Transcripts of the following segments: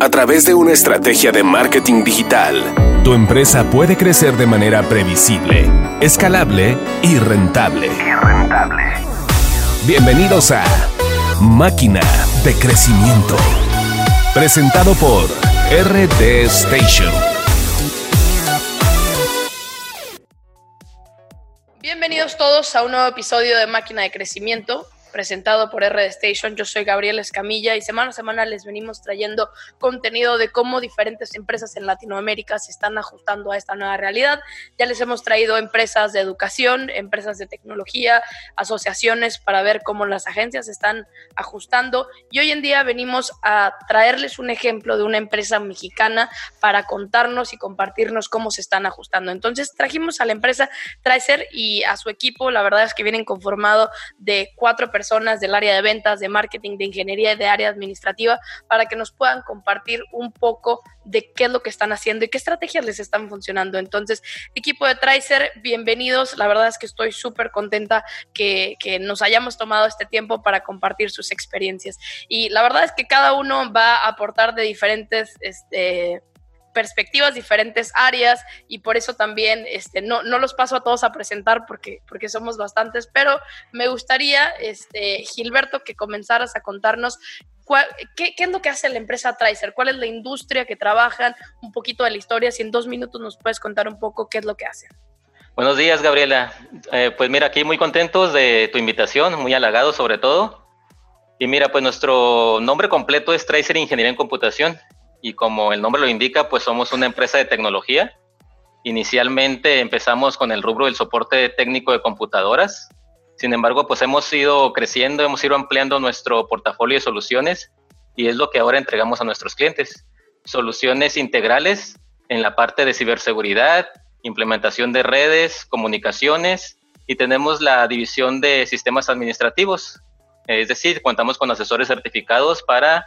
A través de una estrategia de marketing digital, tu empresa puede crecer de manera previsible, escalable y rentable. Bienvenidos a Máquina de Crecimiento. Presentado por RD Station. Bienvenidos todos a un nuevo episodio de Máquina de Crecimiento presentado por RD Station. Yo soy Gabriel Escamilla y semana a semana les venimos trayendo contenido de cómo diferentes empresas en Latinoamérica se están ajustando a esta nueva realidad. Ya les hemos traído empresas de educación, empresas de tecnología, asociaciones para ver cómo las agencias se están ajustando y hoy en día venimos a traerles un ejemplo de una empresa mexicana para contarnos y compartirnos cómo se están ajustando. Entonces trajimos a la empresa Tracer y a su equipo, la verdad es que vienen conformado de cuatro personas personas del área de ventas, de marketing, de ingeniería y de área administrativa para que nos puedan compartir un poco de qué es lo que están haciendo y qué estrategias les están funcionando. Entonces, equipo de Tricer, bienvenidos. La verdad es que estoy súper contenta que, que, nos hayamos tomado este tiempo para compartir sus experiencias. Y la verdad es que cada uno va a aportar de diferentes... Este, perspectivas, diferentes áreas y por eso también este, no, no los paso a todos a presentar porque, porque somos bastantes, pero me gustaría, este, Gilberto, que comenzaras a contarnos qué, qué, es lo que hace la empresa Tracer, cuál es la industria que trabajan, un poquito de la historia, si en dos minutos nos puedes contar un poco qué es lo que hacen. Buenos días, Gabriela. Eh, pues mira, aquí muy contentos de tu invitación, muy halagados sobre todo. Y mira, pues nuestro nombre completo es Tracer Ingeniería en Computación y como el nombre lo indica, pues somos una empresa de tecnología. Inicialmente empezamos con el rubro del soporte técnico de computadoras. Sin embargo, pues hemos ido creciendo, hemos ido ampliando nuestro portafolio de soluciones y es lo que ahora entregamos a nuestros clientes. Soluciones integrales en la parte de ciberseguridad, implementación de redes, comunicaciones y tenemos la división de sistemas administrativos. Es decir, contamos con asesores certificados para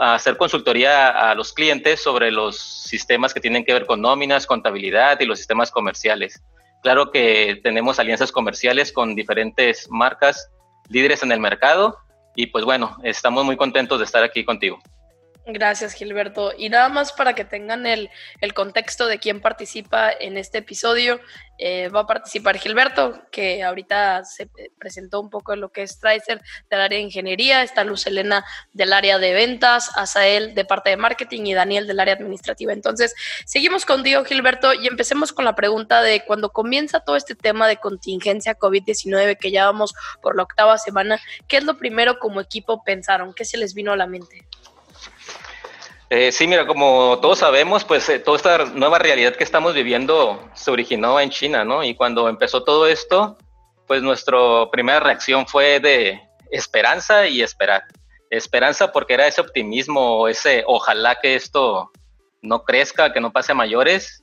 hacer consultoría a los clientes sobre los sistemas que tienen que ver con nóminas, contabilidad y los sistemas comerciales. Claro que tenemos alianzas comerciales con diferentes marcas líderes en el mercado y pues bueno, estamos muy contentos de estar aquí contigo. Gracias, Gilberto. Y nada más para que tengan el, el contexto de quién participa en este episodio, eh, va a participar Gilberto, que ahorita se presentó un poco en lo que es Tracer del área de ingeniería, está Luz Elena del área de ventas, Asael de parte de marketing y Daniel del área administrativa. Entonces, seguimos contigo, Gilberto, y empecemos con la pregunta de cuando comienza todo este tema de contingencia COVID-19, que ya vamos por la octava semana, ¿qué es lo primero como equipo pensaron? ¿Qué se les vino a la mente? Eh, sí, mira, como todos sabemos, pues eh, toda esta nueva realidad que estamos viviendo se originó en China, ¿no? Y cuando empezó todo esto, pues nuestra primera reacción fue de esperanza y esperar. Esperanza porque era ese optimismo, ese ojalá que esto no crezca, que no pase a mayores.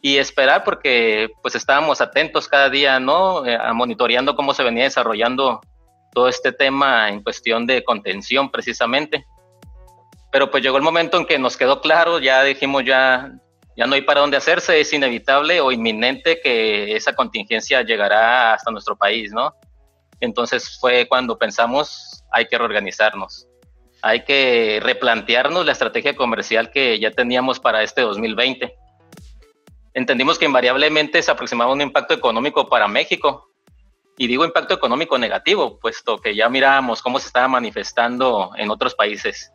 Y esperar porque pues estábamos atentos cada día, ¿no? Eh, monitoreando cómo se venía desarrollando todo este tema en cuestión de contención precisamente pero pues llegó el momento en que nos quedó claro, ya dijimos ya, ya no hay para dónde hacerse, es inevitable o inminente que esa contingencia llegará hasta nuestro país, ¿no? Entonces fue cuando pensamos, hay que reorganizarnos, hay que replantearnos la estrategia comercial que ya teníamos para este 2020. Entendimos que invariablemente se aproximaba un impacto económico para México, y digo impacto económico negativo, puesto que ya mirábamos cómo se estaba manifestando en otros países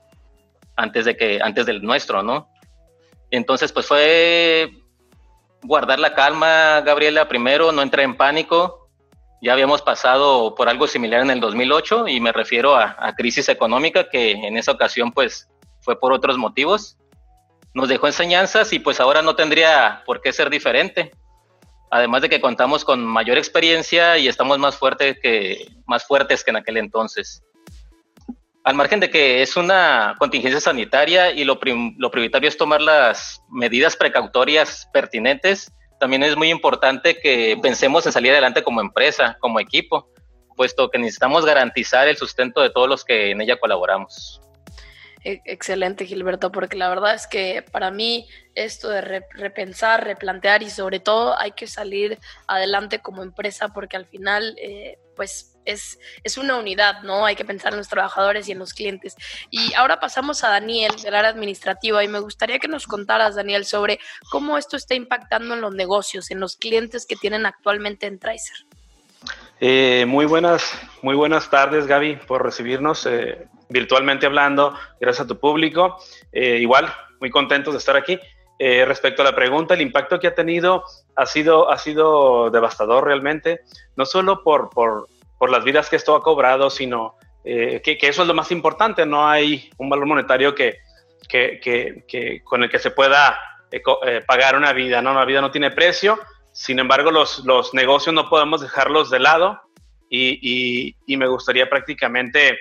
antes de que, antes del nuestro, ¿no? Entonces, pues fue guardar la calma, Gabriela, primero, no entrar en pánico. Ya habíamos pasado por algo similar en el 2008 y me refiero a, a crisis económica que en esa ocasión, pues, fue por otros motivos. Nos dejó enseñanzas y pues ahora no tendría por qué ser diferente. Además de que contamos con mayor experiencia y estamos más, fuerte que, más fuertes que en aquel entonces al margen de que es una contingencia sanitaria y lo, lo prioritario es tomar las medidas precautorias pertinentes, también es muy importante que pensemos en salir adelante como empresa, como equipo, puesto que necesitamos garantizar el sustento de todos los que en ella colaboramos. E, excelente, Gilberto, porque la verdad es que para mí esto de repensar, replantear y sobre todo hay que salir adelante como empresa porque al final, eh, pues es, es, una unidad, ¿no? Hay que pensar en los trabajadores y en los clientes. Y ahora pasamos a Daniel del área administrativa y me gustaría que nos contaras, Daniel, sobre cómo esto está impactando en los negocios, en los clientes que tienen actualmente en Tracer. Eh, muy buenas, muy buenas tardes, Gaby, por recibirnos eh, virtualmente hablando. Gracias a tu público. Eh, igual, muy contentos de estar aquí. respecto a la pregunta, el impacto que ha tenido ha sido, ha sido devastador realmente, no solo por, por, por las vidas que esto ha cobrado, sino que, que, eso es lo más importante. No hay un valor monetario que, que, que con el que se pueda pagar una vida. ¿no? Una vida no tiene precio sin embargo, los, los negocios no podemos dejarlos de lado y, y, me gustaría prácticamente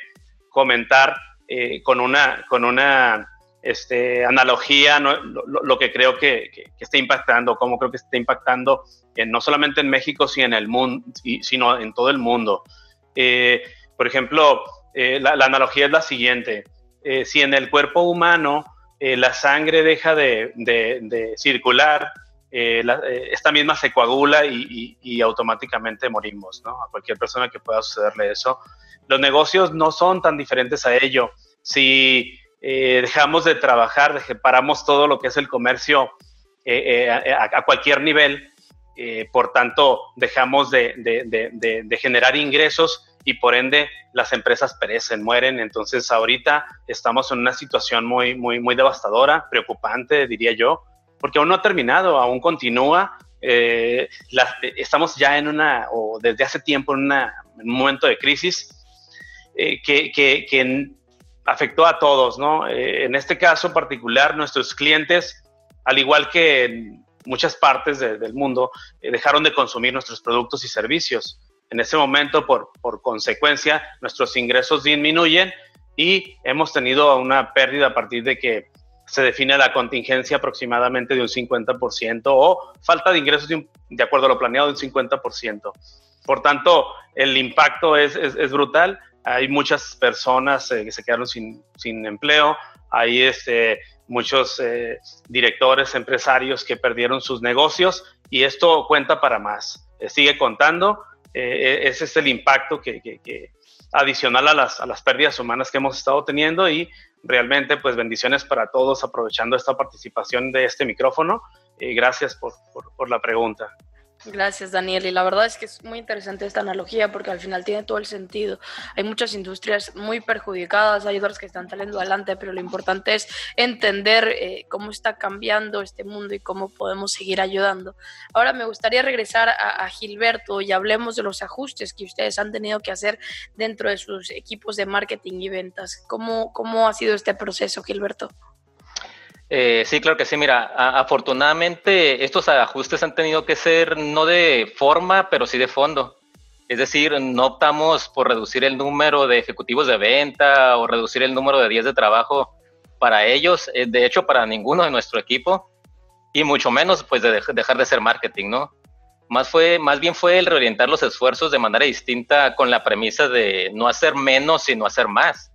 comentar eh, con una, con una este, analogía ¿no? lo, que creo que, que, está impactando, cómo creo que está impactando no solamente en México, sino en el mundo, sino en todo el mundo. Eh, por ejemplo, eh, la, analogía es la siguiente. si en el cuerpo humano la sangre deja de, de, circular, esta misma se coagula y, automáticamente morimos. A cualquier persona que pueda sucederle eso. Los negocios no son tan diferentes a ello. Si eh, dejamos de trabajar, paramos todo lo que es el comercio a, cualquier nivel, por tanto, dejamos de, generar ingresos y por ende las empresas perecen, mueren. Entonces, ahorita estamos en una situación muy, muy, muy devastadora, preocupante, diría yo porque aún no ha terminado, aún continúa. Eh, estamos ya en una, o desde hace tiempo en, un momento de crisis eh, que, que, afectó a todos, ¿no? Eh, en este caso particular, nuestros clientes, al igual que en muchas partes del mundo, dejaron de consumir nuestros productos y servicios. En ese momento, por, por consecuencia, nuestros ingresos disminuyen y hemos tenido una pérdida a partir de que se define la contingencia aproximadamente de un 50% o falta de ingresos de, acuerdo a lo planeado de un 50%. Por tanto, el impacto es, es, brutal. Hay muchas personas eh, que se quedaron sin, sin empleo, hay este, muchos eh, directores, empresarios que perdieron sus negocios y esto cuenta para más. Eh, sigue contando. ese es el impacto que, que, que adicional a las, a las pérdidas humanas que hemos estado teniendo y realmente pues bendiciones para todos aprovechando esta participación de este micrófono gracias por, por, la pregunta. Gracias, Daniel. Y la verdad es que es muy interesante esta analogía porque al final tiene todo el sentido. Hay muchas industrias muy perjudicadas, hay otras que están saliendo adelante, pero lo importante es entender eh, cómo está cambiando este mundo y cómo podemos seguir ayudando. Ahora me gustaría regresar a, Gilberto y hablemos de los ajustes que ustedes han tenido que hacer dentro de sus equipos de marketing y ventas. ¿Cómo, cómo ha sido este proceso, Gilberto? Eh, sí, claro que sí. Mira, afortunadamente estos ajustes han tenido que ser no de forma, pero sí de fondo. Es decir, no optamos por reducir el número de ejecutivos de venta o reducir el número de días de trabajo para ellos, eh, de hecho para ninguno de nuestro equipo, y mucho menos pues de dejar de ser marketing, ¿no? Más, fue, más bien fue el reorientar los esfuerzos de manera distinta con la premisa de no hacer menos, sino hacer más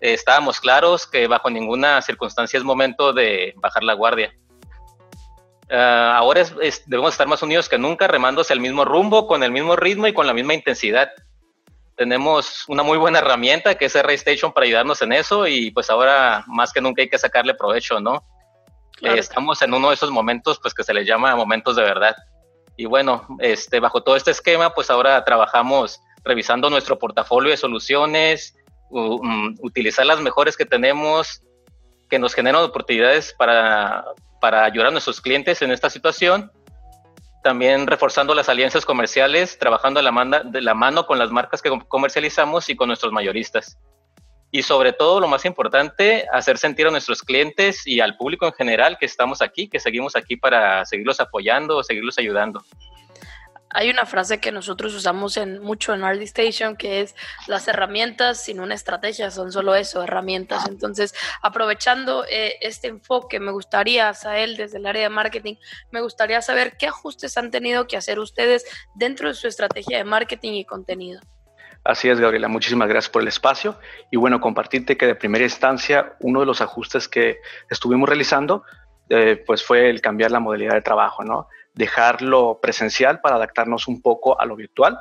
estábamos claros que bajo ninguna circunstancia es momento de bajar la guardia. Ah, ahora debemos estar más unidos que nunca, remando hacia el mismo rumbo, con el mismo ritmo y con la misma intensidad. Tenemos una muy buena herramienta que es R-Station para ayudarnos en eso y pues ahora más que nunca hay que sacarle provecho, ¿no? estamos en uno de esos momentos pues que se les llama momentos de verdad. Y bueno, este, bajo todo este esquema pues ahora trabajamos revisando nuestro portafolio de soluciones, Mm, utilizar las mejores que tenemos, que nos generan oportunidades para, para ayudar a nuestros clientes en esta situación. También reforzando las alianzas comerciales, trabajando de la, de la mano con las marcas que comercializamos y con nuestros mayoristas. Y sobre todo, lo más importante, hacer sentir a nuestros clientes y al público en general que estamos aquí, que seguimos aquí para seguirlos apoyando, seguirlos ayudando hay una frase que nosotros usamos en, mucho en RD Station que es las herramientas sin una estrategia son solo eso, herramientas. Entonces, aprovechando eh, este enfoque, me gustaría, Sael, desde el área de marketing, me gustaría saber qué ajustes han tenido que hacer ustedes dentro de su estrategia de marketing y contenido. Así es, Gabriela. Muchísimas gracias por el espacio. Y bueno, compartirte que de primera instancia, uno de los ajustes que estuvimos realizando, eh, pues fue el cambiar la modalidad de trabajo, ¿no? Dejarlo presencial para adaptarnos un poco a lo virtual.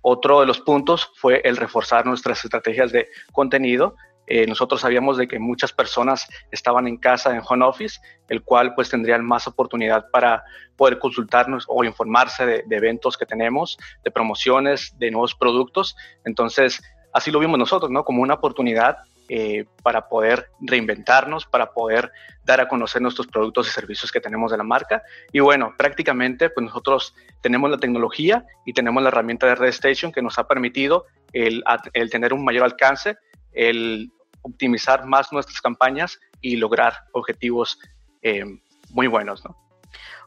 Otro de los puntos fue el reforzar nuestras estrategias de contenido eh, nosotros sabíamos de que muchas personas estaban en casa en home office, el cual pues tendrían más oportunidad para poder consultarnos o informarse de, eventos que tenemos, de promociones, de nuevos productos. Entonces, así lo vimos nosotros, ¿no? Como una oportunidad eh, para poder reinventarnos, para poder dar a conocer nuestros productos y servicios que tenemos de la marca. Y bueno, prácticamente pues nosotros tenemos la tecnología y tenemos la herramienta de Red Station que nos ha permitido el, tener un mayor alcance, el optimizar más nuestras campañas y lograr objetivos eh, muy buenos. ¿no?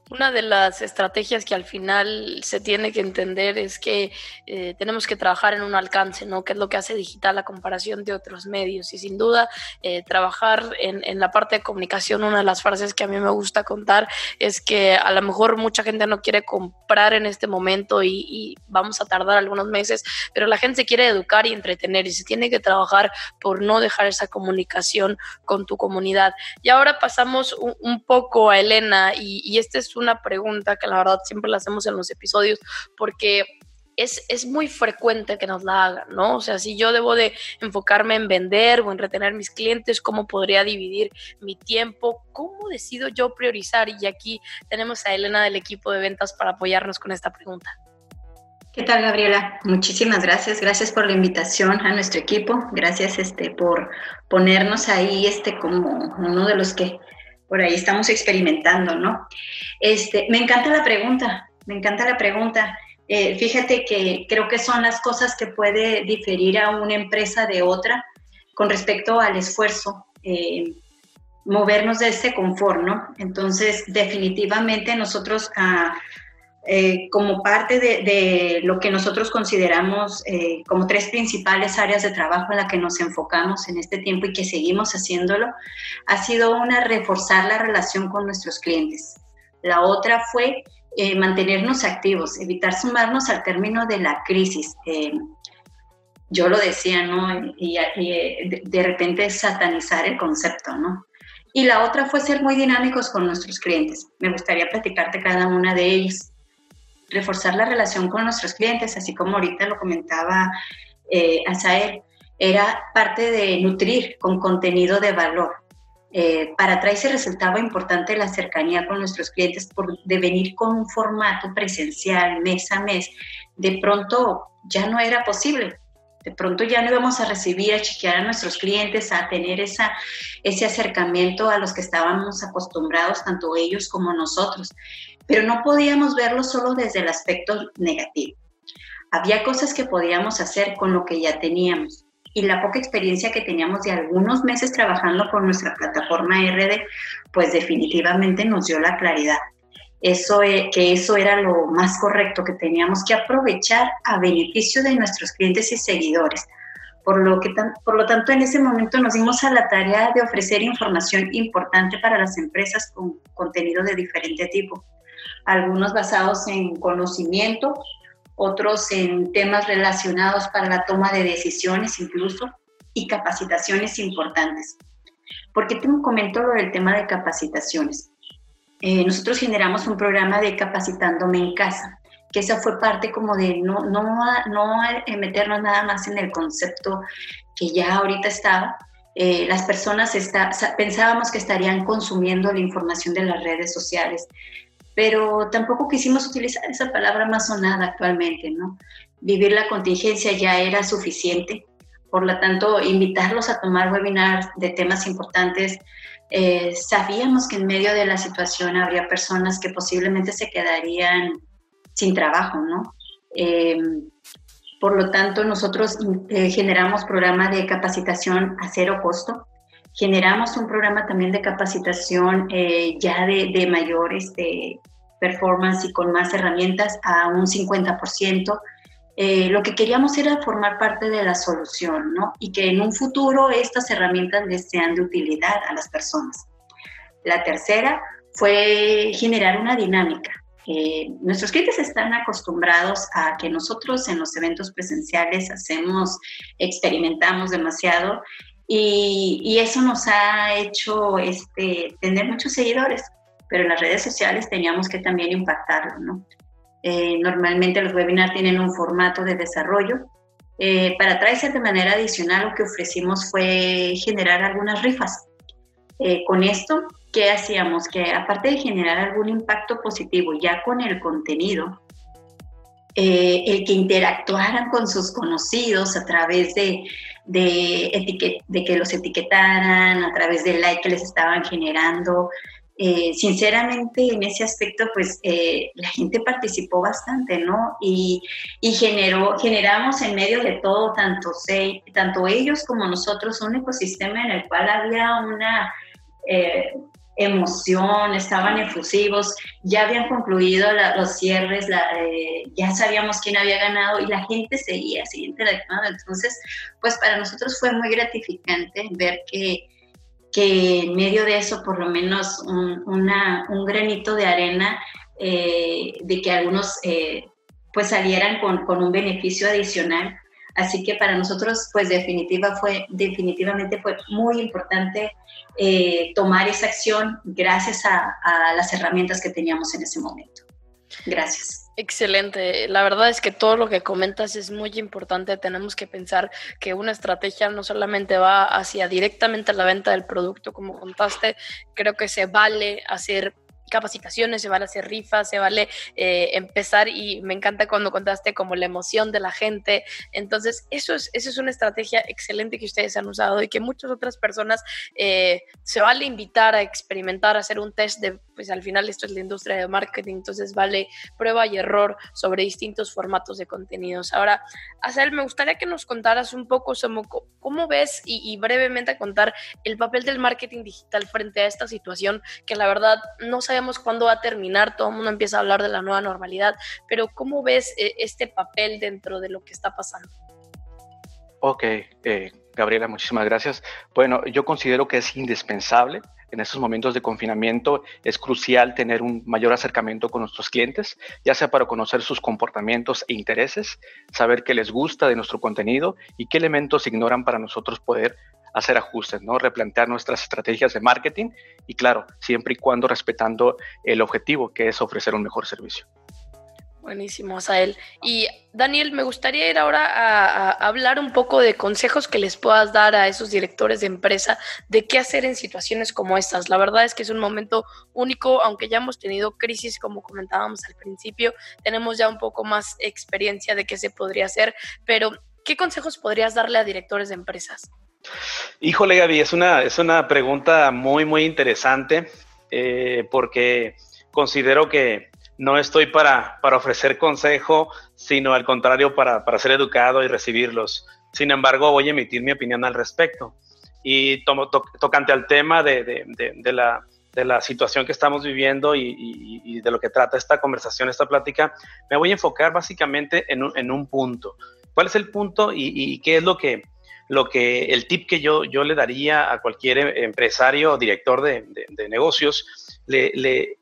Una de las estrategias que al final se tiene que entender es que eh, tenemos que trabajar en un alcance, ¿no? Que es lo que hace digital a comparación de otros medios. Y sin duda, eh, trabajar en, en, la parte de comunicación, una de las frases que a mí me gusta contar es que a lo mejor mucha gente no quiere comprar en este momento y, vamos a tardar algunos meses, pero la gente se quiere educar y entretener y se tiene que trabajar por no dejar esa comunicación con tu comunidad. Y ahora pasamos un, poco a Elena y, y este es una pregunta que la verdad siempre la hacemos en los episodios porque es, es, muy frecuente que nos la hagan, ¿no? O sea, si yo debo de enfocarme en vender o en retener mis clientes, ¿cómo podría dividir mi tiempo? ¿Cómo decido yo priorizar? Y aquí tenemos a Elena del equipo de ventas para apoyarnos con esta pregunta. ¿Qué tal, Gabriela? Muchísimas gracias. Gracias por la invitación a nuestro equipo. Gracias este, por ponernos ahí este, como uno de los que por ahí estamos experimentando, ¿no? Este, me encanta la pregunta, me encanta la pregunta. Eh, fíjate que creo que son las cosas que puede diferir a una empresa de otra con respecto al esfuerzo, eh, movernos de este confort, ¿no? Entonces, definitivamente nosotros ah, eh, como parte de, lo que nosotros consideramos eh, como tres principales áreas de trabajo en la que nos enfocamos en este tiempo y que seguimos haciéndolo, ha sido una reforzar la relación con nuestros clientes. La otra fue eh, mantenernos activos, evitar sumarnos al término de la crisis. yo lo decía, ¿no? Y, y de repente satanizar el concepto, ¿no? Y la otra fue ser muy dinámicos con nuestros clientes. Me gustaría platicarte cada una de ellas reforzar la relación con nuestros clientes, así como ahorita lo comentaba eh, Asael, era parte de nutrir con contenido de valor. Eh, para Tracy resultaba importante la cercanía con nuestros clientes por de venir con un formato presencial mes a mes. De pronto ya no era posible. De pronto ya no íbamos a recibir, a chequear a nuestros clientes, a tener esa, ese acercamiento a los que estábamos acostumbrados, tanto ellos como nosotros pero no podíamos verlo solo desde el aspecto negativo. Había cosas que podíamos hacer con lo que ya teníamos y la poca experiencia que teníamos de algunos meses trabajando con nuestra plataforma RD, pues definitivamente nos dio la claridad. Eso, e, que eso era lo más correcto, que teníamos que aprovechar a beneficio de nuestros clientes y seguidores. Por lo, que, por lo tanto, en ese momento nos dimos a la tarea de ofrecer información importante para las empresas con contenido de diferente tipo algunos basados en conocimiento, otros en temas relacionados para la toma de decisiones incluso y capacitaciones importantes. ¿Por qué te comento lo del tema de capacitaciones? Eh, nosotros generamos un programa de capacitándome en casa, que esa fue parte como de no, no, no meternos nada más en el concepto que ya ahorita estaba. Eh, las personas está, pensábamos que estarían consumiendo la información de las redes sociales, pero tampoco quisimos utilizar esa palabra más sonada actualmente, ¿no? Vivir la contingencia ya era suficiente, por lo tanto, invitarlos a tomar webinars de temas importantes. Eh, sabíamos que en medio de la situación habría personas que posiblemente se quedarían sin trabajo, ¿no? Em, por lo tanto, nosotros eh, generamos programa de capacitación a cero costo. Generamos un programa también de capacitación eh, ya de, de mayor este, performance y con más herramientas a un 50%. Eh, lo que queríamos era formar parte de la solución, ¿no? Y que en un futuro estas herramientas les sean de utilidad a las personas. La tercera fue generar una dinámica. nuestros clientes están acostumbrados a que nosotros en los eventos presenciales hacemos, experimentamos demasiado y, eso nos ha hecho este, tener muchos seguidores, pero en las redes sociales teníamos que también impactarlo, ¿no? Eh, normalmente los webinars tienen un formato de desarrollo. Eh, para Tracer de manera adicional lo que ofrecimos fue generar algunas rifas. Eh, con esto, ¿qué hacíamos? Que aparte de generar algún impacto positivo ya con el contenido, el que interactuaran con sus conocidos a través de, de, de que los etiquetaran, a través del like que les estaban generando, eh, sinceramente en ese aspecto, pues eh, la gente participó bastante, ¿no? Y, y, generó, generamos en medio de todo, tanto, tanto ellos como nosotros, un ecosistema en el cual había una eh, emoción, estaban efusivos, ya habían concluido los cierres, ya sabíamos quién había ganado y la gente seguía, seguía interactuando. Entonces, pues para nosotros fue muy gratificante ver que que en medio de eso por lo menos un, un granito de arena eh, de que algunos eh, pues salieran con, con, un beneficio adicional. Así que para nosotros pues definitiva fue, definitivamente fue muy importante eh, tomar esa acción gracias a, a las herramientas que teníamos en ese momento. Gracias. Excelente. La verdad es que todo lo que comentas es muy importante. Tenemos que pensar que una estrategia no solamente va hacia directamente la venta del producto, como contaste, creo que se vale hacer capacitaciones, se vale hacer rifas, se vale eh, empezar y me encanta cuando contaste como la emoción de la gente. Entonces, eso es, eso es una estrategia excelente que ustedes han usado y que muchas otras personas eh, se vale invitar a experimentar, a hacer un test de, pues al final esto es la industria de marketing, entonces vale prueba y error sobre distintos formatos de contenidos. Ahora, Azel, me gustaría que nos contaras un poco sobre cómo ves y, y brevemente contar el papel del marketing digital frente a esta situación que la verdad no sabemos cuándo va a terminar, todo el mundo empieza a hablar de la nueva normalidad, pero ¿cómo ves eh, este papel dentro de lo que está pasando? Ok, eh, Gabriela, muchísimas gracias. Bueno, yo considero que es indispensable en estos momentos de confinamiento es crucial tener un mayor acercamiento con nuestros clientes, ya sea para conocer sus comportamientos e intereses, saber qué les gusta de nuestro contenido y qué elementos ignoran para nosotros poder hacer ajustes, ¿no? replantear nuestras estrategias de marketing y claro, siempre y cuando respetando el objetivo que es ofrecer un mejor servicio. Buenísimo, Asael. Y Daniel, me gustaría ir ahora a, hablar un poco de consejos que les puedas dar a esos directores de empresa de qué hacer en situaciones como estas. La verdad es que es un momento único, aunque ya hemos tenido crisis, como comentábamos al principio, tenemos ya un poco más experiencia de qué se podría hacer, pero ¿qué consejos podrías darle a directores de empresas? Híjole, Gaby, es una, es una pregunta muy, muy interesante eh, porque considero que no estoy para, para ofrecer consejo, sino al contrario, para, para, ser educado y recibirlos. Sin embargo, voy a emitir mi opinión al respecto. Y tomo, tocante al tema de, de, de, la, de, la, situación que estamos viviendo y, de lo que trata esta conversación, esta plática, me voy a enfocar básicamente en un, en un punto. ¿Cuál es el punto y, qué es lo que, lo que el tip que yo, yo le daría a cualquier empresario o director de, de, negocios, le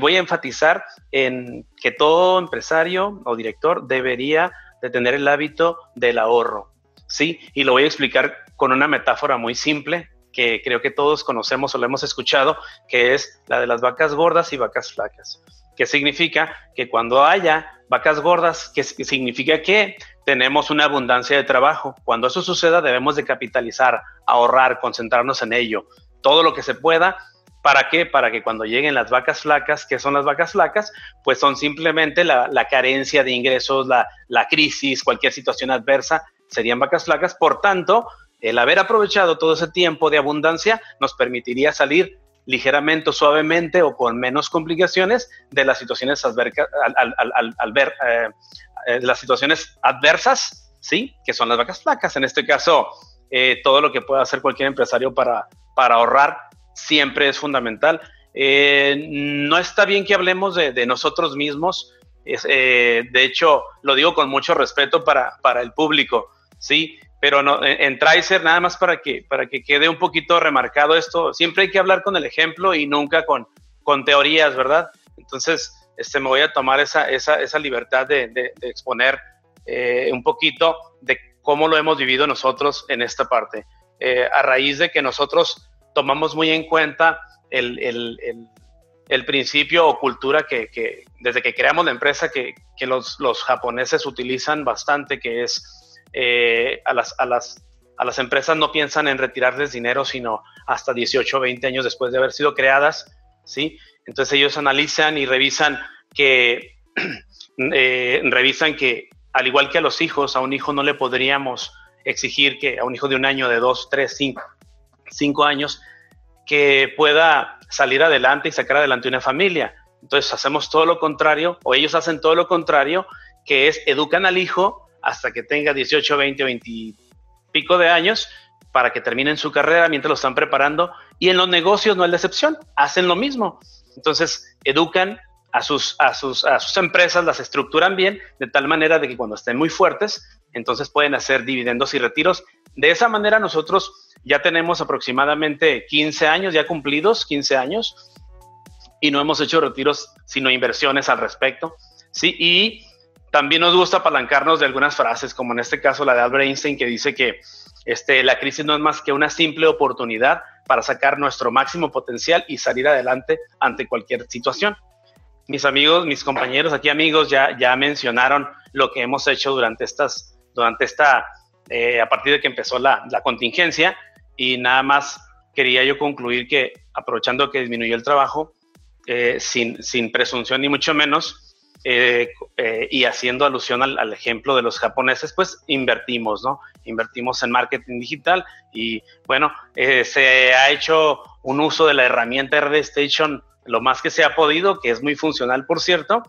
voy a enfatizar en que todo empresario o director debería de tener el hábito del ahorro, ¿sí? Y lo voy a explicar con una metáfora muy simple que creo que todos conocemos o lo hemos escuchado, que es la de las vacas gordas y vacas flacas. ¿Qué significa? Que cuando haya vacas gordas, que significa que tenemos una abundancia de trabajo. Cuando eso suceda, debemos de capitalizar, ahorrar, concentrarnos en ello, todo lo que se pueda. ¿Para qué? Para que cuando lleguen las vacas flacas, ¿qué son las vacas flacas? Pues son simplemente la, carencia de ingresos, la, crisis, cualquier situación adversa, serían vacas flacas. Por tanto, el haber aprovechado todo ese tiempo de abundancia nos permitiría salir ligeramente o suavemente o con menos complicaciones de las situaciones adversas, al, ver eh, eh, las situaciones adversas, ¿sí? Que son las vacas flacas. En este caso, eh, todo lo que pueda hacer cualquier empresario para, para ahorrar siempre es fundamental. no está bien que hablemos de, nosotros mismos. de hecho, lo digo con mucho respeto para, para el público, ¿sí? pero no, en, Tracer, nada más para que, para que quede un poquito remarcado esto, siempre hay que hablar con el ejemplo y nunca con, con teorías, ¿verdad? Entonces, este, me voy a tomar esa, esa, esa libertad de, exponer eh, un poquito de cómo lo hemos vivido nosotros en esta parte. Eh, a raíz de que nosotros tomamos muy en cuenta el, el, el, principio o cultura que, desde que creamos la empresa que, que los, los, japoneses utilizan bastante, que es eh, a, las, a, las, a las empresas no piensan en retirarles dinero, sino hasta 18 o 20 años después de haber sido creadas, ¿sí? Entonces ellos analizan y revisan que, eh, revisan que al igual que a los hijos, a un hijo no le podríamos exigir que a un hijo de un año, de dos, tres, cinco, cinco años, que pueda salir adelante y sacar adelante una familia. Entonces hacemos todo lo contrario, o ellos hacen todo lo contrario, que es educan al hijo hasta que tenga 18, 20, 20 pico de años para que terminen su carrera mientras lo están preparando. Y en los negocios no es la excepción, hacen lo mismo. Entonces, educan a sus, a sus, a sus empresas, las estructuran bien, de tal manera de que cuando estén muy fuertes, entonces pueden hacer dividendos y retiros. De esa manera nosotros ya tenemos aproximadamente 15 años ya cumplidos, 15 años, y no hemos hecho retiros, sino inversiones al respecto. Sí, y también nos gusta apalancarnos de algunas frases, como en este caso la de Albert Einstein, que dice que este, la crisis no es más que una simple oportunidad para sacar nuestro máximo potencial y salir adelante ante cualquier situación. Mis amigos, mis compañeros aquí amigos ya, ya mencionaron lo que hemos hecho durante estas, durante esta, eh, a partir de que empezó la, la contingencia y nada más quería yo concluir que aprovechando que disminuyó el trabajo, eh, sin, sin presunción ni mucho menos, eh, eh, y haciendo alusión al, ejemplo de los japoneses, pues invertimos, ¿no? Invertimos en marketing digital y bueno, eh, se ha hecho un uso de la herramienta RD Station lo más que se ha podido, que es muy funcional, por cierto.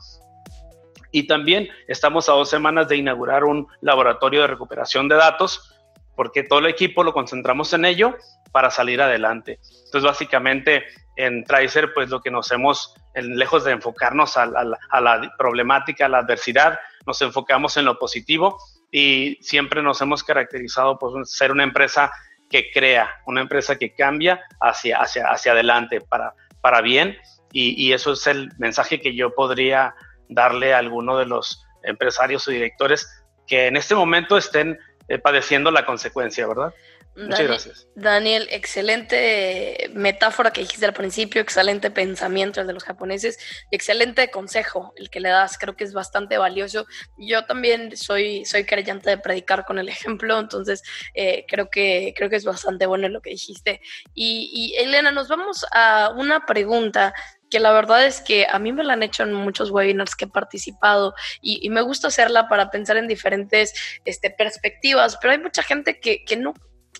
Y también estamos a dos semanas de inaugurar un laboratorio de recuperación de datos, porque todo el equipo lo concentramos en ello para salir adelante. Entonces, básicamente, en Tracer, pues lo que nos hemos, lejos de enfocarnos a, la problemática, a la adversidad, nos enfocamos en lo positivo y siempre nos hemos caracterizado por ser una empresa que crea, una empresa que cambia hacia, hacia, hacia adelante para, para bien y, eso es el mensaje que yo podría darle a alguno de los empresarios o directores que en este momento estén eh, padeciendo la consecuencia, ¿verdad? Muchas gracias. Daniel, excelente metáfora que dijiste al principio, excelente pensamiento el de los japoneses excelente consejo el que le das, creo que es bastante valioso. Yo también soy, soy creyente de predicar con el ejemplo, entonces eh, creo, que, creo que es bastante bueno lo que dijiste. Y, y Elena, nos vamos a una pregunta que la verdad es que a mí me la han hecho en muchos webinars que he participado y, me gusta hacerla para pensar en diferentes este, perspectivas, pero hay mucha gente que, que no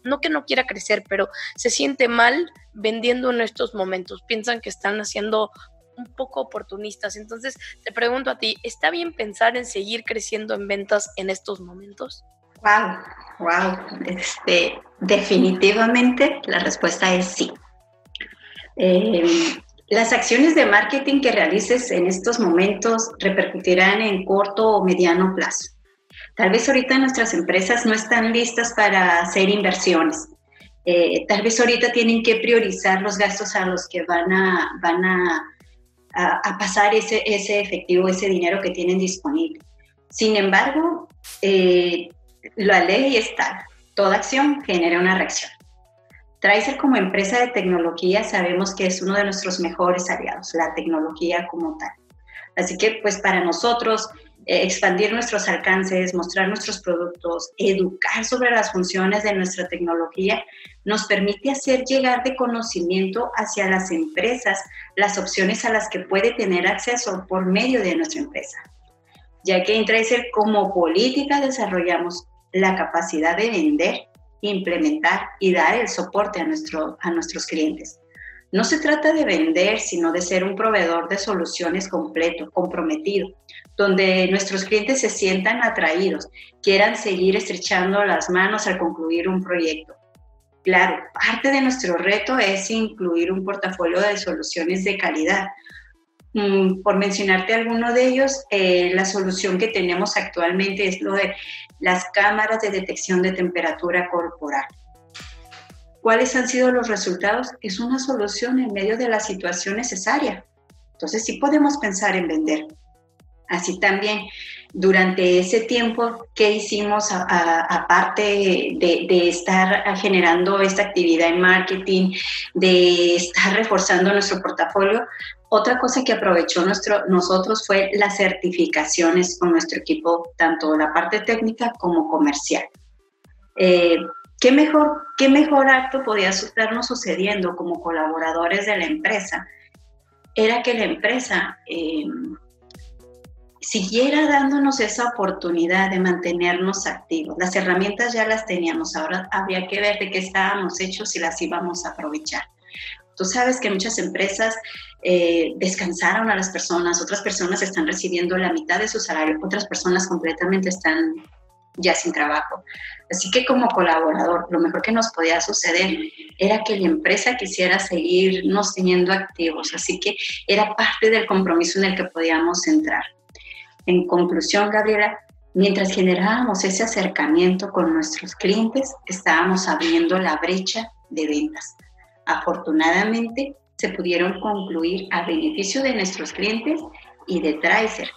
no que no quiera crecer, pero se siente mal vendiendo en estos momentos. Piensan que están haciendo un poco oportunistas. Entonces, te pregunto a ti, ¿está bien pensar en seguir creciendo en ventas en estos momentos? Wow, wow. Este, definitivamente la respuesta es sí. Eh, las acciones de marketing que realices en estos momentos repercutirán en corto o mediano plazo. Tal vez ahorita nuestras empresas no están listas para hacer inversiones. Eh, tal vez ahorita tienen que priorizar los gastos a los que van a, van a, a, pasar ese, ese, efectivo, ese dinero que tienen disponible. Sin embargo, eh, la ley está, toda acción genera una reacción. Tracer como empresa de tecnología sabemos que es uno de nuestros mejores aliados, la tecnología como tal. Así que pues para nosotros eh, expandir nuestros alcances, mostrar nuestros productos, educar sobre las funciones de nuestra tecnología, nos permite hacer llegar de conocimiento hacia las empresas las opciones a las que puede tener acceso por medio de nuestra empresa. Ya que en Tracer como política desarrollamos la capacidad de vender, implementar y dar el soporte a, nuestro, a nuestros clientes. No se trata de vender, sino de ser un proveedor de soluciones completo, comprometido, donde nuestros clientes se sientan atraídos, quieran seguir estrechando las manos al concluir un proyecto. Claro, parte de nuestro reto es incluir un portafolio de soluciones de calidad. Mm, por mencionarte alguno de ellos, eh, la solución que tenemos actualmente es lo de las cámaras de detección de temperatura corporal. ¿Cuáles han sido los resultados? Es una solución en medio de la situación necesaria Entonces sí podemos pensar en vender. Así también, durante ese tiempo, ¿qué hicimos aparte de, estar generando esta actividad en marketing, de estar reforzando nuestro portafolio? Otra cosa que aprovechó nuestro, nosotros fue las certificaciones con nuestro equipo, tanto la parte técnica como comercial. Eh, ¿qué, mejor, ¿Qué mejor acto podía estarnos sucediendo como colaboradores de la empresa? Era que la empresa eh, siguiera dándonos esa oportunidad de mantenernos activos. Las herramientas ya las teníamos, ahora habría que ver de qué estábamos hechos y las íbamos a aprovechar. Tú sabes que muchas empresas eh, descansaron a las personas, otras personas están recibiendo la mitad de su salario, otras personas completamente están ya sin trabajo. Así que como colaborador, lo mejor que nos podía suceder era que la empresa quisiera seguirnos teniendo activos. Así que era parte del compromiso en el que podíamos entrar. En conclusión, Gabriela, mientras generábamos ese acercamiento con nuestros clientes, estábamos abriendo la brecha de ventas. Afortunadamente, se pudieron concluir a beneficio de nuestros clientes y de Tracer.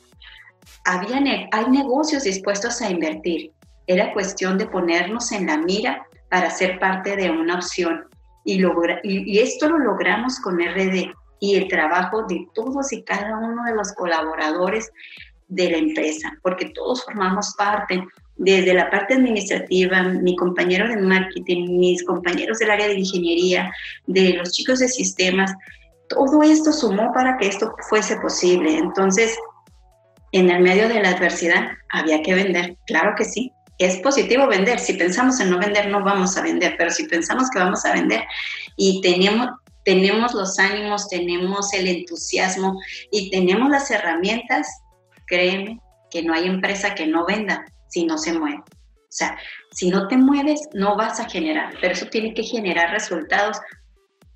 Había hay negocios dispuestos a invertir. Era cuestión de ponernos en la mira para ser parte de una opción. Y, y esto lo logramos con RD y el trabajo de todos y cada uno de los colaboradores de la empresa, porque todos formamos parte, desde la parte administrativa, mi compañero de marketing, mis compañeros del área de ingeniería, de los chicos de sistemas, todo esto sumó para que esto fuese posible. Entonces, en el medio de la adversidad había que vender, claro que sí. Es positivo vender. Si pensamos en no vender, no vamos a vender, pero si pensamos que vamos a vender y tenemos, tenemos los ánimos, tenemos el entusiasmo y tenemos las herramientas, créeme que no hay empresa que no venda si no se mueve. O sea, si no te mueves, no vas a generar, pero eso tiene que generar resultados,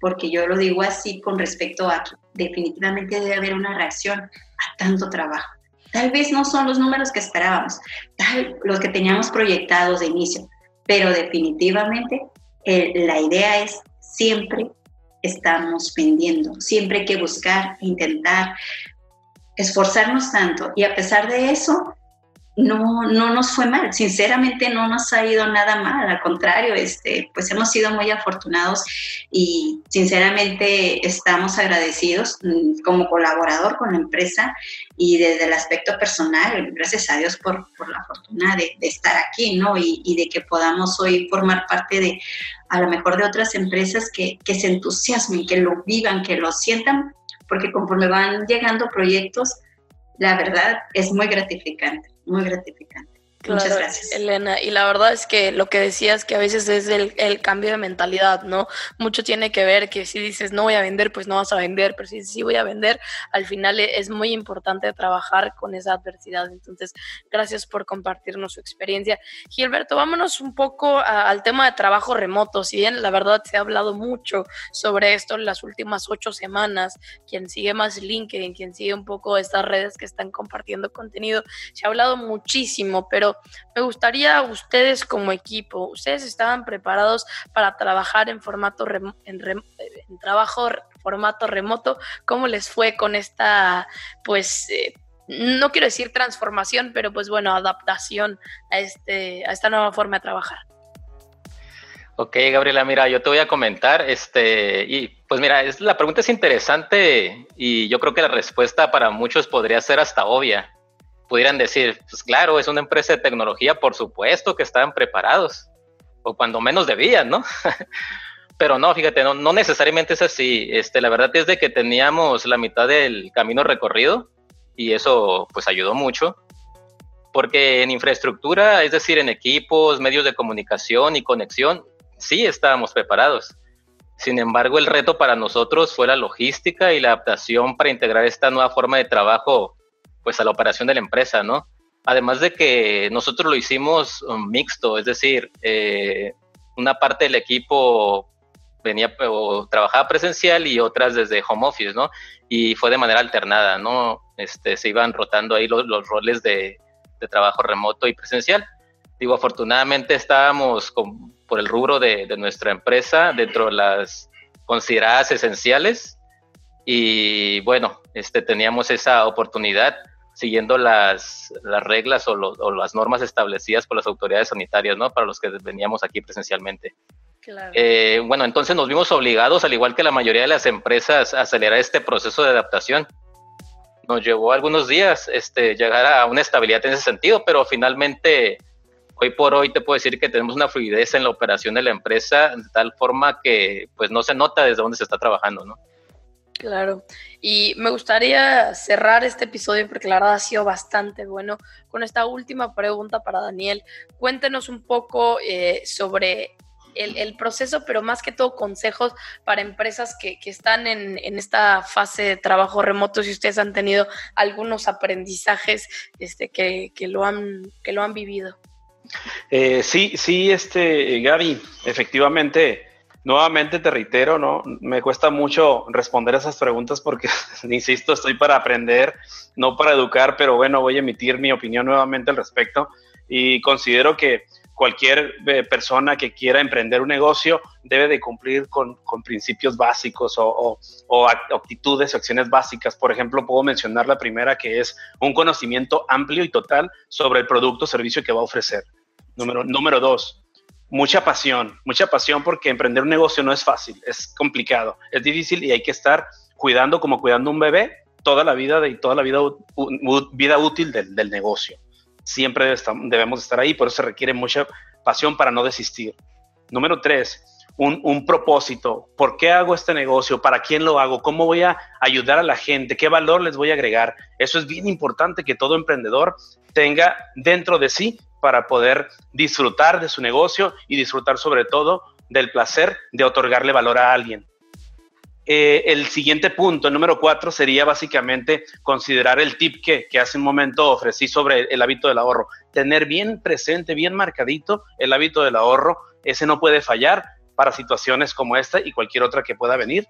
porque yo lo digo así con respecto a que definitivamente debe haber una reacción a tanto trabajo. Tal vez no son los números que esperábamos, tal los que teníamos proyectados de inicio, pero definitivamente eh, la idea es siempre estamos vendiendo, siempre hay que buscar, intentar, esforzarnos tanto. Y a pesar de eso, no, no nos fue mal, sinceramente no nos ha ido nada mal, al contrario, este, pues hemos sido muy afortunados y sinceramente estamos agradecidos mm, como colaborador con la empresa y desde el aspecto personal, gracias a Dios por, por la fortuna de, estar aquí, ¿no? Y, y, de que podamos hoy formar parte de, a lo mejor de otras empresas que, que se entusiasmen, que lo vivan, que lo sientan porque conforme van llegando proyectos, la verdad es muy gratificante, muy gratificante. Muchas gracias. Elena, y la verdad es que lo que decías que a veces es el, el, cambio de mentalidad, ¿no? Mucho tiene que ver que si dices no voy a vender, pues no vas a vender, pero si dices sí voy a vender, al final e, es muy importante trabajar con esa adversidad. Entonces, gracias por compartirnos su experiencia. Gilberto, vámonos un poco al tema de trabajo remoto. Si bien la verdad se ha hablado mucho sobre esto en las últimas ocho semanas, quien sigue más LinkedIn, quien sigue un poco estas redes que están compartiendo contenido, se ha hablado muchísimo, pero me gustaría ustedes como equipo, ustedes estaban preparados para trabajar en formato en, trabajo formato remoto, ¿cómo les fue con esta pues eh, no quiero decir transformación, pero pues bueno, adaptación a este a esta nueva forma de trabajar? Ok, Gabriela, mira, yo te voy a comentar, este, y pues mira, es, la pregunta es interesante y yo creo que la respuesta para muchos podría ser hasta obvia pudieran decir, pues claro, es una empresa de tecnología, por supuesto que estaban preparados, o cuando menos debían, ¿no? Pero no, fíjate, no, no, necesariamente es así. Este, la verdad es de que teníamos la mitad del camino recorrido y eso pues ayudó mucho. Porque en infraestructura, es decir, en equipos, medios de comunicación y conexión, sí estábamos preparados. Sin embargo, el reto para nosotros fue la logística y la adaptación para integrar esta nueva forma de trabajo pues a la operación de la empresa, ¿no? Además de que nosotros lo hicimos um, mixto, es decir, eh, una parte del equipo venía o trabajaba presencial y otras desde home office, ¿no? Y fue de manera alternada, ¿no? Este, se iban rotando ahí los, roles de, trabajo remoto y presencial. Digo, afortunadamente estábamos por el rubro de, de, nuestra empresa dentro de las consideradas esenciales y bueno, este, teníamos esa oportunidad siguiendo las, las reglas o, o, las normas establecidas por las autoridades sanitarias, ¿no? Para los que veníamos aquí presencialmente. Eh, bueno, entonces nos vimos obligados, al igual que la mayoría de las empresas, a acelerar este proceso de adaptación. Nos llevó algunos días este, llegar a una estabilidad en ese sentido, pero finalmente, hoy por hoy te puedo decir que tenemos una fluidez en la operación de la empresa de tal forma que pues no se nota desde dónde se está trabajando, ¿no? Claro, y me gustaría cerrar este episodio porque la verdad ha sido bastante bueno con esta última pregunta para Daniel. Cuéntenos un poco eh, sobre el, proceso, pero más que todo consejos para empresas que, están en, esta fase de trabajo remoto, si ustedes han tenido algunos aprendizajes este, que, lo, han, que lo han vivido. Eh, sí, sí, este, Gaby, efectivamente, nuevamente te reitero, ¿no? Me cuesta mucho responder esas preguntas porque, insisto, estoy para aprender, no para educar, pero bueno, voy a emitir mi opinión nuevamente al respecto y considero que cualquier eh, persona que quiera emprender un negocio debe de cumplir con, principios básicos o, actitudes o acciones básicas. Por ejemplo, puedo mencionar la primera que es un conocimiento amplio y total sobre el producto o servicio que va a ofrecer. Número, número dos, mucha pasión, mucha pasión porque emprender un negocio no es fácil, es complicado, es difícil y hay que estar cuidando como cuidando un bebé toda la vida de toda la vida, vida útil del negocio siempre debemos estar ahí, por eso se requiere mucha pasión para no desistir. Número tres, un, propósito. ¿Por qué hago este negocio? ¿Para quién lo hago? ¿Cómo voy a ayudar a la gente? ¿Qué valor les voy a agregar? Eso es bien importante que todo emprendedor tenga dentro de sí para poder disfrutar de su negocio y disfrutar sobre todo del placer de otorgarle valor a alguien. Eh, el siguiente punto, el número cuatro, sería básicamente considerar el tip que, hace un momento ofrecí sobre el hábito del ahorro. Tener bien presente, bien marcadito el hábito del ahorro. Ese no puede fallar para situaciones como esta y cualquier otra que pueda venir.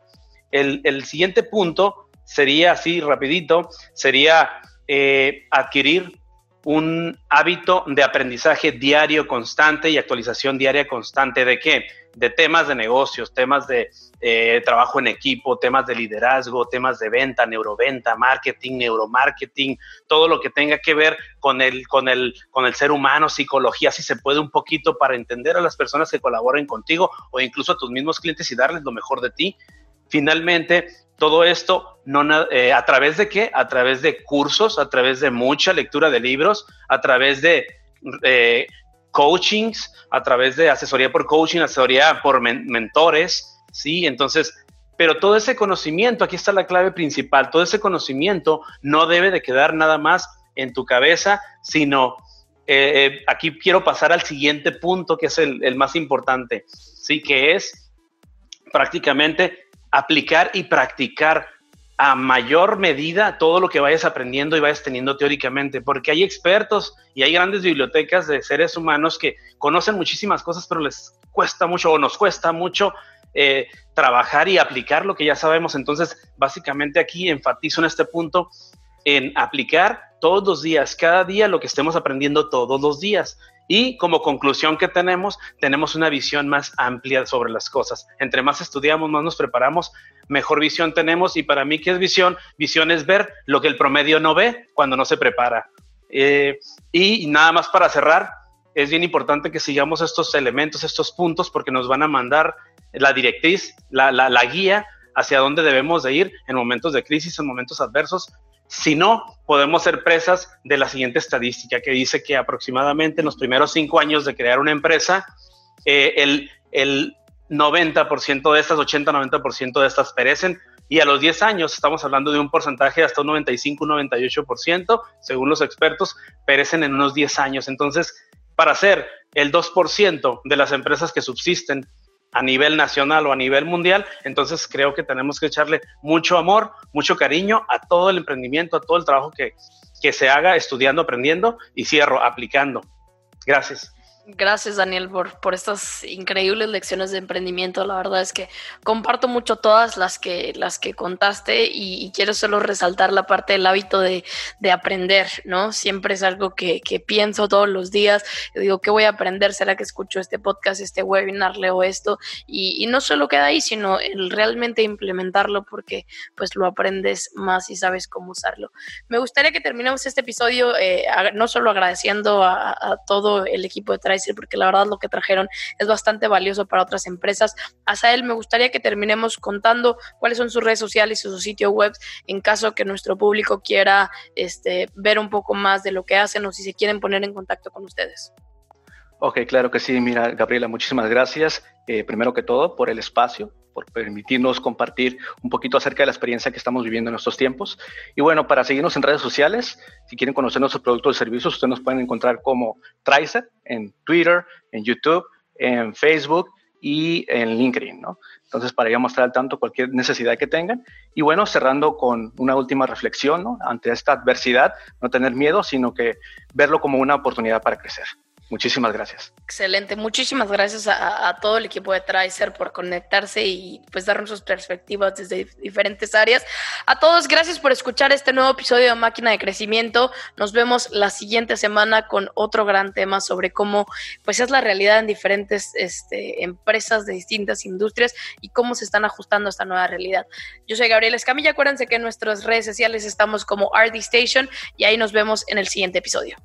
El, siguiente punto sería así rapidito, sería eh, adquirir un hábito de aprendizaje diario constante y actualización diaria constante de qué? De temas de negocios, temas de eh, trabajo en equipo, temas de liderazgo, temas de venta, neuroventa, marketing, neuromarketing, todo lo que tenga que ver con el, con el, con el ser humano, psicología, si se puede un poquito para entender a las personas que colaboren contigo o incluso a tus mismos clientes y darles lo mejor de ti. Finalmente, todo esto no, eh, a través de qué? A través de cursos, a través de mucha lectura de libros, a través de eh, coachings, a través de asesoría por coaching, asesoría por mentores, ¿sí? Entonces, pero todo ese conocimiento, aquí está la clave principal, todo ese conocimiento no debe de quedar nada más en tu cabeza, sino eh, aquí quiero pasar al siguiente punto, que es el, el más importante, ¿sí? Que es prácticamente aplicar y practicar a mayor medida todo lo que vayas aprendiendo y vayas teniendo teóricamente, porque hay expertos y hay grandes bibliotecas de seres humanos que conocen muchísimas cosas, pero les cuesta mucho o nos cuesta mucho eh, trabajar y aplicar lo que ya sabemos. Entonces, básicamente aquí enfatizo en este punto en aplicar todos los días, cada día lo que estemos aprendiendo todos los días. Y como conclusión que tenemos, tenemos una visión más amplia sobre las cosas. Entre más estudiamos, más nos preparamos, mejor visión tenemos. Y para mí, ¿qué es visión? Visión es ver lo que el promedio no ve cuando no se prepara. Eh, y nada más para cerrar, es bien importante que sigamos estos elementos, estos puntos, porque nos van a mandar la directriz, la, la guía hacia dónde debemos de ir en momentos de crisis, en momentos adversos, si no, podemos ser presas de la siguiente estadística que dice que aproximadamente en los primeros cinco años de crear una empresa, eh, el, el 90% de estas, 80-90% de estas perecen. Y a los 10 años estamos hablando de un porcentaje hasta un 95-98%, según los expertos, perecen en unos 10 años. Entonces, para ser el 2% de las empresas que subsisten a nivel nacional o a nivel mundial. Entonces creo que tenemos que echarle mucho amor, mucho cariño a todo el emprendimiento, a todo el trabajo que, que se haga estudiando, aprendiendo y cierro, aplicando. Gracias. Gracias, Daniel, por, por estas increíbles lecciones de emprendimiento. La verdad es que comparto mucho todas las que, las que contaste y, quiero solo resaltar la parte del hábito de, de aprender, ¿no? Siempre es algo que, que, pienso todos los días. digo, ¿qué voy a aprender? ¿Será que escucho este podcast, este webinar, leo esto? Y, y no solo queda ahí, sino el realmente implementarlo porque pues lo aprendes más y sabes cómo usarlo. Me gustaría que terminemos este episodio eh, no solo agradeciendo a, a todo el equipo de porque la verdad lo que trajeron es bastante valioso para otras empresas. Asael, me gustaría que terminemos contando cuáles son sus redes sociales y sus sitios web en caso que nuestro público quiera este, ver un poco más de lo que hacen o si se quieren poner en contacto con ustedes. Ok, claro que sí. Mira, Gabriela, muchísimas gracias. Eh, primero que todo, por el espacio, por permitirnos compartir un poquito acerca de la experiencia que estamos viviendo en estos tiempos. Y bueno, para seguirnos en redes sociales, si quieren conocer nuestros productos y servicios, ustedes nos pueden encontrar como Tricer en Twitter, en YouTube, en Facebook y en LinkedIn, ¿no? Entonces, para ya mostrar al tanto cualquier necesidad que tengan. Y bueno, cerrando con una última reflexión, ¿no? Ante esta adversidad, no tener miedo, sino que verlo como una oportunidad para crecer. Muchísimas gracias. Excelente, muchísimas gracias a, todo el equipo de Tricer por conectarse y pues darnos sus perspectivas desde diferentes áreas. A todos, gracias por escuchar este nuevo episodio de Máquina de Crecimiento. Nos vemos la siguiente semana con otro gran tema sobre cómo pues es la realidad en diferentes este, empresas de distintas industrias y cómo se están ajustando a esta nueva realidad. Yo soy Gabriel Escamilla, acuérdense que en nuestras redes sociales estamos como RD Station y ahí nos vemos en el siguiente episodio.